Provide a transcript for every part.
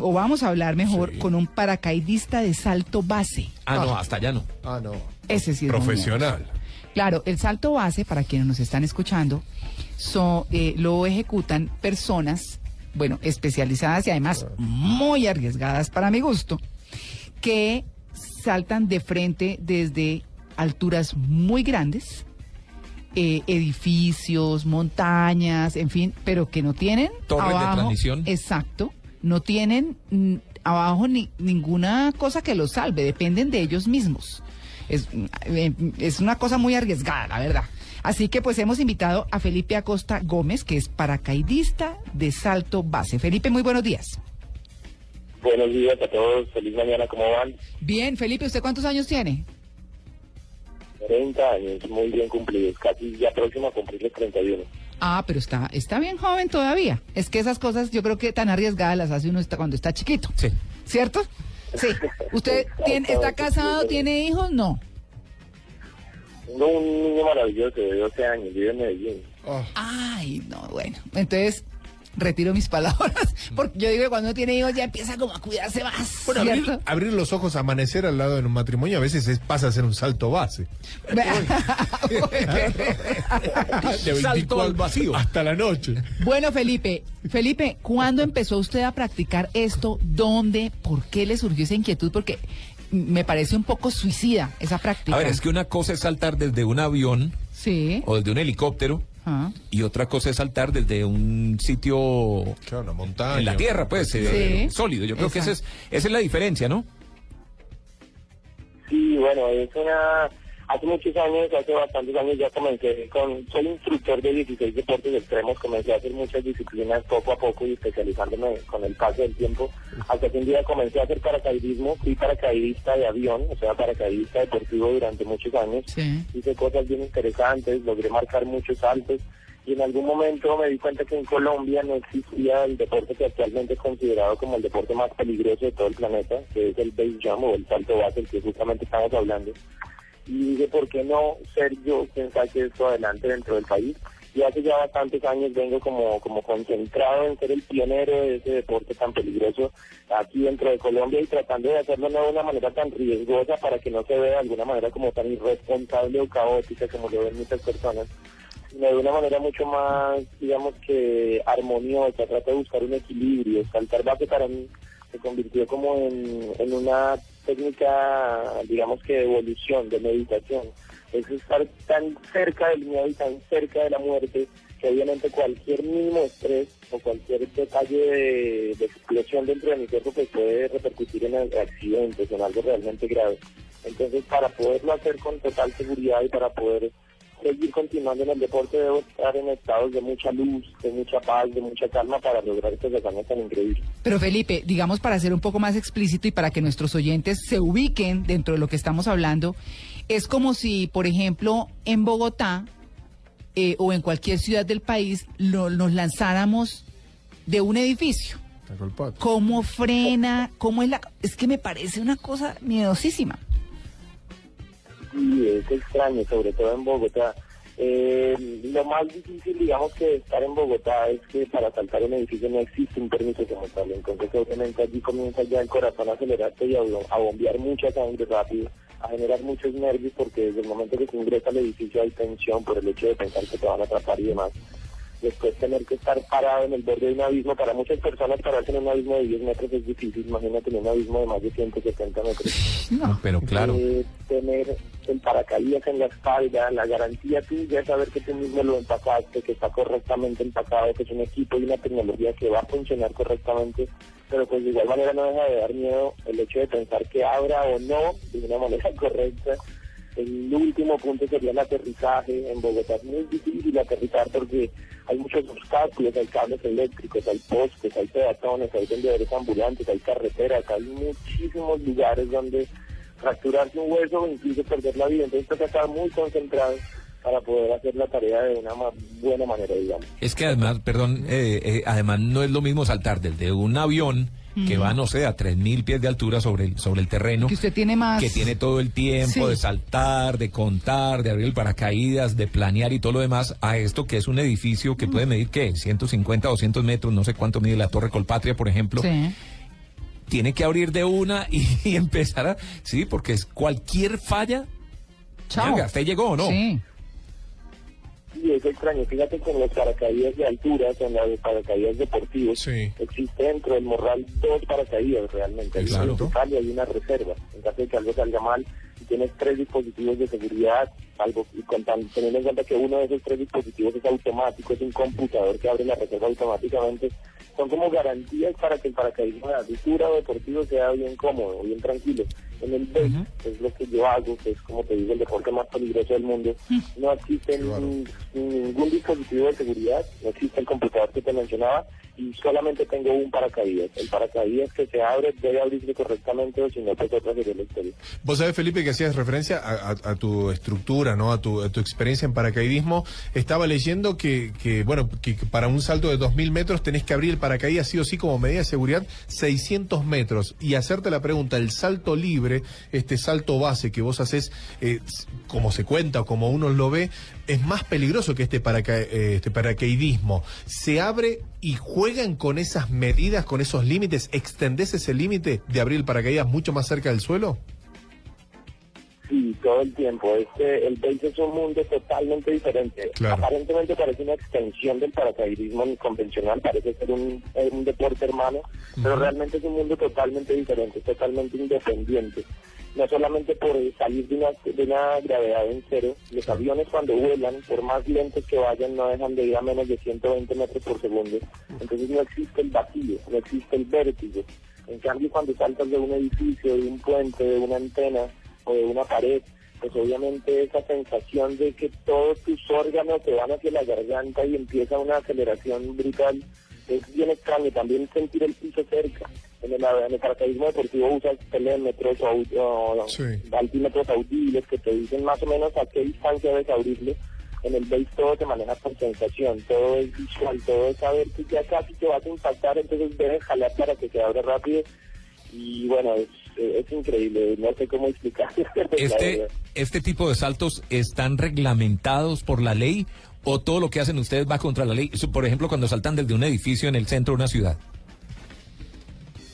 o vamos a hablar mejor con un paracaidista de salto base. Ah, no, hasta allá no. Ah, no. Ese sí es Profesional. Claro, el salto base, para quienes nos están escuchando, so, eh, lo ejecutan personas, bueno, especializadas y además muy arriesgadas para mi gusto, que saltan de frente desde alturas muy grandes, eh, edificios, montañas, en fin, pero que no tienen Torres de transmisión. Exacto, no tienen mm, abajo ni, ninguna cosa que los salve, dependen de ellos mismos. Es, mm, eh, es una cosa muy arriesgada, la verdad. Así que pues hemos invitado a Felipe Acosta Gómez, que es paracaidista de salto base. Felipe, muy buenos días. Buenos días a todos, feliz mañana, ¿cómo van? Bien, Felipe, ¿usted cuántos años tiene? 30 años, muy bien cumplidos, casi ya próximo a cumplir los 31. Ah, pero está, está bien joven todavía. Es que esas cosas yo creo que tan arriesgadas las hace uno está- cuando está chiquito. Sí. ¿Cierto? Sí. ¿Usted tiene, está casado, tiene hijos? No. Tengo un niño maravilloso de 12 años, vive en Medellín. Ay, no, bueno. Entonces, retiro mis palabras. Porque yo digo que cuando uno tiene hijos ya empieza como a cuidarse más. Bueno, abrir, los ojos, amanecer al lado de un matrimonio, a veces es- pasa a ser un salto base. De Salto 24 al vacío. Hasta la noche. bueno, Felipe, Felipe, ¿cuándo empezó usted a practicar esto? ¿Dónde? ¿Por qué le surgió esa inquietud? Porque me parece un poco suicida esa práctica. A ver, es que una cosa es saltar desde un avión Sí. o desde un helicóptero Ah. y otra cosa es saltar desde un sitio Claro, una montaña. en la tierra, pues, eh, sólido. Yo creo que esa es, esa es la diferencia, ¿no? Sí, bueno, es una... Hace muchos años, hace bastantes años ya comencé con... Soy instructor de 16 deportes extremos, comencé a hacer muchas disciplinas poco a poco y especializándome con el paso del tiempo. Hasta que un día comencé a hacer paracaidismo, fui paracaidista de avión, o sea, paracaidista deportivo durante muchos años. Sí. hice cosas bien interesantes, logré marcar muchos saltos y en algún momento me di cuenta que en Colombia no existía el deporte que actualmente es considerado como el deporte más peligroso de todo el planeta, que es el base jump o el salto base, el que justamente estamos hablando. Y dije, ¿por qué no ser yo quien saque esto adelante dentro del país? Y hace ya bastantes años vengo como, como concentrado en ser el pionero de ese deporte tan peligroso aquí dentro de Colombia y tratando de hacerlo no de una manera tan riesgosa para que no se vea de alguna manera como tan irresponsable o caótica como lo ven muchas personas, sino de una manera mucho más, digamos que armoniosa, trata de buscar un equilibrio. Saltar base para mí se convirtió como en, en una técnica, digamos que de evolución, de meditación. Es estar tan cerca del miedo y tan cerca de la muerte que obviamente cualquier mínimo estrés o cualquier detalle de, de explosión dentro de mi cuerpo pues puede repercutir en accidentes, en algo realmente grave. Entonces para poderlo hacer con total seguridad y para poder seguir continuando en el deporte debo estar en estados de mucha luz, de mucha paz, de mucha calma para lograr estos hazañas tan increíbles. Pero Felipe, digamos para ser un poco más explícito y para que nuestros oyentes se ubiquen dentro de lo que estamos hablando, es como si, por ejemplo, en Bogotá eh, o en cualquier ciudad del país lo- nos lanzáramos de un edificio. ¿Cómo frena? ¿Cómo es la...? Es que me parece una cosa miedosísima. Sí, es extraño, sobre todo en Bogotá. Eh, lo más difícil, digamos, que estar en Bogotá es que para saltar un edificio no existe un permiso como tal. Entonces, obviamente, allí comienza ya el corazón a acelerarse y a, a bombear mucha sangre rápido, a generar muchos nervios, porque desde el momento que se ingresa al edificio hay tensión por el hecho de pensar que te van a atrapar y demás. Después tener que estar parado en el borde de un abismo, para muchas personas pararse en un abismo de 10 metros es difícil, imagínate en un abismo de más de 170 metros. No. Pero claro. Eh, tener el paracaídas en la espalda, la garantía tuya es saber que tú mismo lo empacaste, que está correctamente empacado, que es un equipo y una tecnología que va a funcionar correctamente, pero pues de igual manera no deja de dar miedo el hecho de pensar que abra o no de una manera correcta El último punto sería el aterrizaje. En Bogotá es muy difícil aterrizar porque hay muchos obstáculos, hay cables eléctricos, hay postes, hay peatones, hay vendedores ambulantes, hay carreteras, hay muchísimos lugares donde fracturarse un hueso o incluso perder la vida. Entonces que estar muy concentrado para poder hacer la tarea de una ma- buena manera, digamos. Es que además, perdón, eh, eh, además no es lo mismo saltar desde un avión que va, no sé, a 3.000 pies de altura sobre el, sobre el terreno. Que usted tiene más... que tiene todo el tiempo Sí. de saltar, de contar, de abrir el paracaídas, de planear y todo lo demás, a esto que es un edificio que puede medir, ¿qué? 150, 200 metros, no sé cuánto mide la Torre Colpatria, por ejemplo. Sí. Tiene que abrir de una y, y empezar a... Sí, porque es cualquier falla... Chao. Venga, ¿usted llegó o no? Sí. Y es extraño, fíjate que en los paracaídas de altura, en los paracaídas deportivos, Sí. existe dentro del morral dos paracaídas realmente. Hay Claro. un total y hay una reserva. En caso de que algo salga mal, tienes tres dispositivos de seguridad, algo y contando, teniendo en cuenta que uno de esos tres dispositivos es automático, es un computador que abre la reserva automáticamente, son como garantías para que el paracaidismo de altura o deportivo sea bien cómodo, bien tranquilo. En el base, que es lo que yo hago, que es como te digo el deporte más peligroso del mundo, no existe ni- ningún dispositivo de seguridad, no existe el computador que te mencionaba y solamente tengo un paracaídas. El paracaídas que se abre debe abrirse correctamente o si no, pues otra sería la historia. Vos sabés, Felipe, que hacías referencia a, a- a tu estructura, ¿no? A tu, a tu experiencia en paracaidismo. Estaba leyendo que, que, bueno, que que para un salto de 2.000 metros tenés que abrir el paracaídas sí o sí como medida de seguridad 600 metros. Y hacerte la pregunta, el salto libre, este salto base que vos haces, eh, como se cuenta o como uno lo ve, es más peligroso que este, eh, este paracaidismo. ¿Se abre y juegan con esas medidas, con esos límites? ¿Extendés ese límite de abrir el paracaídas mucho más cerca del suelo? Todo el tiempo. Este, el base es un mundo totalmente diferente. Claro. Aparentemente parece una extensión del paracaidismo convencional, parece ser un, un deporte hermano, pero realmente es un mundo totalmente diferente, totalmente independiente. No solamente por salir de una, de una gravedad en cero, los aviones cuando vuelan, por más lentos que vayan, no dejan de ir a menos de 120 metros por segundo. Entonces no existe el vacío, no existe el vértigo. En cambio, cuando saltas de un edificio, de un puente, de una antena o de una pared, pues obviamente esa sensación de que todos tus órganos te van hacia la garganta y empieza una aceleración brutal es bien extraño. También sentir el piso cerca. En el, en el paracaidismo deportivo usas telémetros o, Sí. altímetros audibles que te dicen más o menos a qué distancia debes abrirle. En el base todo se maneja por sensación, todo es visual, todo es saber que ya casi te vas a impactar, entonces debes jalar para que se abra rápido. Y bueno, es, es increíble, no sé cómo explicar. Este, este tipo de saltos están reglamentados por la ley o todo lo que hacen ustedes va contra la ley. Por ejemplo, cuando saltan desde un edificio en el centro de una ciudad.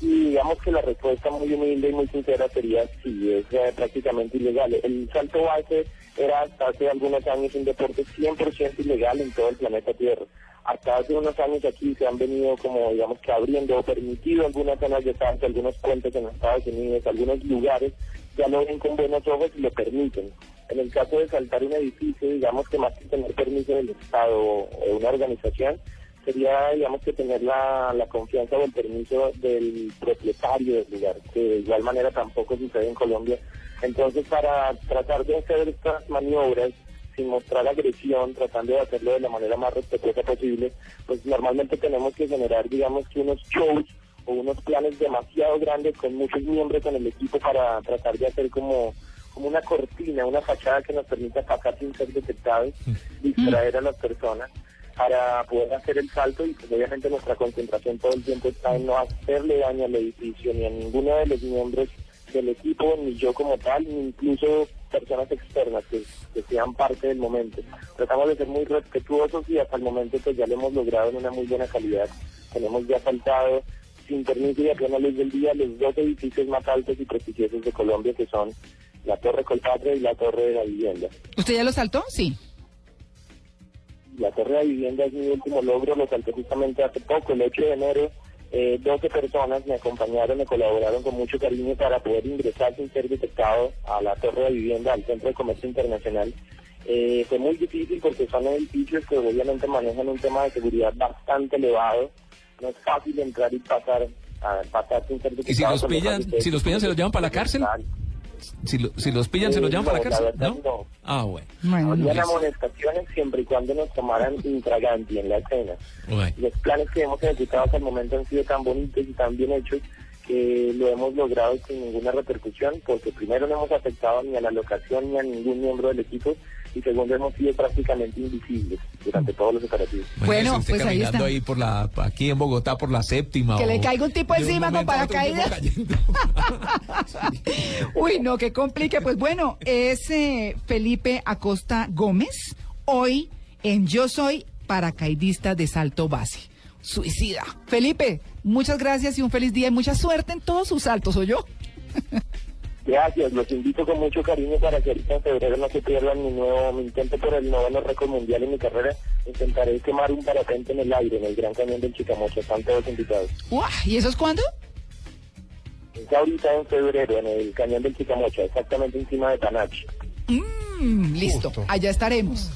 Y digamos que la respuesta muy humilde y muy sincera sería sí, es eh, prácticamente ilegal. El salto base era hasta hace algunos años un deporte 100% ilegal en todo el planeta Tierra. Hasta hace unos años aquí se han venido como digamos que abriendo o permitido algunas zonas de salto, algunos puentes en Estados Unidos, algunos lugares ya lo ven con buenos ojos y lo permiten. En el caso de saltar un edificio, digamos que más que tener permiso del Estado o una organización, sería, digamos, que tener la, la confianza o el permiso del propietario del lugar, que de igual manera tampoco sucede en Colombia. Entonces, para tratar de hacer estas maniobras sin mostrar agresión, tratando de hacerlo de la manera más respetuosa posible, pues normalmente tenemos que generar, digamos, que unos shows o unos planes demasiado grandes con muchos miembros en el equipo para tratar de hacer como como una cortina, una fachada que nos permita pasar sin ser detectados, distraer a las personas para poder hacer el salto y pues obviamente nuestra concentración todo el tiempo está en no hacerle daño al edificio ni a ninguno de los miembros del equipo, ni yo como tal, ni incluso personas externas que, que sean parte del momento. Tratamos de ser muy respetuosos y hasta el momento pues ya lo hemos logrado en una muy buena calidad. Tenemos ya saltado sin permiso y a plena luz del día los dos edificios más altos y prestigiosos de Colombia que son la Torre Colpatria y la Torre de la Vivienda. ¿Usted ya lo saltó? Sí. La Torre de la Vivienda es mi último logro, lo salté justamente hace poco, el 8 de enero. Eh, 12 personas me acompañaron, me colaboraron con mucho cariño para poder ingresar sin ser detectado a la Torre de Vivienda, al Centro de Comercio Internacional. Eh, fue muy difícil porque son edificios que obviamente manejan un tema de seguridad bastante elevado. No es fácil entrar y pasar, a, pasar sin ser detectado. ¿Y si los pillan- si los pillan, se los llevan para la cárcel? Si, lo- si los pillan, ¿se los llevan para no, la la cárcel? ¿No? no. Ah, bueno. Bueno, no. Habrían amonestaciones siempre y cuando nos tomaran intraganti en la escena. Bueno. Los planes que hemos ejecutado hasta el momento han sido tan bonitos y tan bien hechos que lo hemos logrado sin ninguna repercusión, porque primero no hemos afectado ni a la locación ni a ningún miembro del equipo, y segundo hemos sido prácticamente invisibles durante todos los operativos. Bueno, pues ahí está. ahí por la, aquí en Bogotá por la séptima. Que o le caiga un tipo encima con un paracaídas. Uy, no, que complique. Pues bueno, es eh, Felipe Acosta Gómez, hoy en Yo Soy Paracaidista de Salto Base. Suicida. Felipe, muchas gracias y un feliz día y mucha suerte en todos sus saltos, ¿o yo? Gracias, los invito con mucho cariño para que ahorita en febrero no se pierdan mi nuevo, mi intento por el noveno récord mundial en mi carrera. Intentaré quemar un parapente en el aire en el Gran Cañón del Chicamocha. Están todos invitados. Uah, ¿Y eso es cuándo? Es ahorita en febrero en el Cañón del Chicamocha, exactamente encima de Tanache. Mm, listo, Justo. allá estaremos.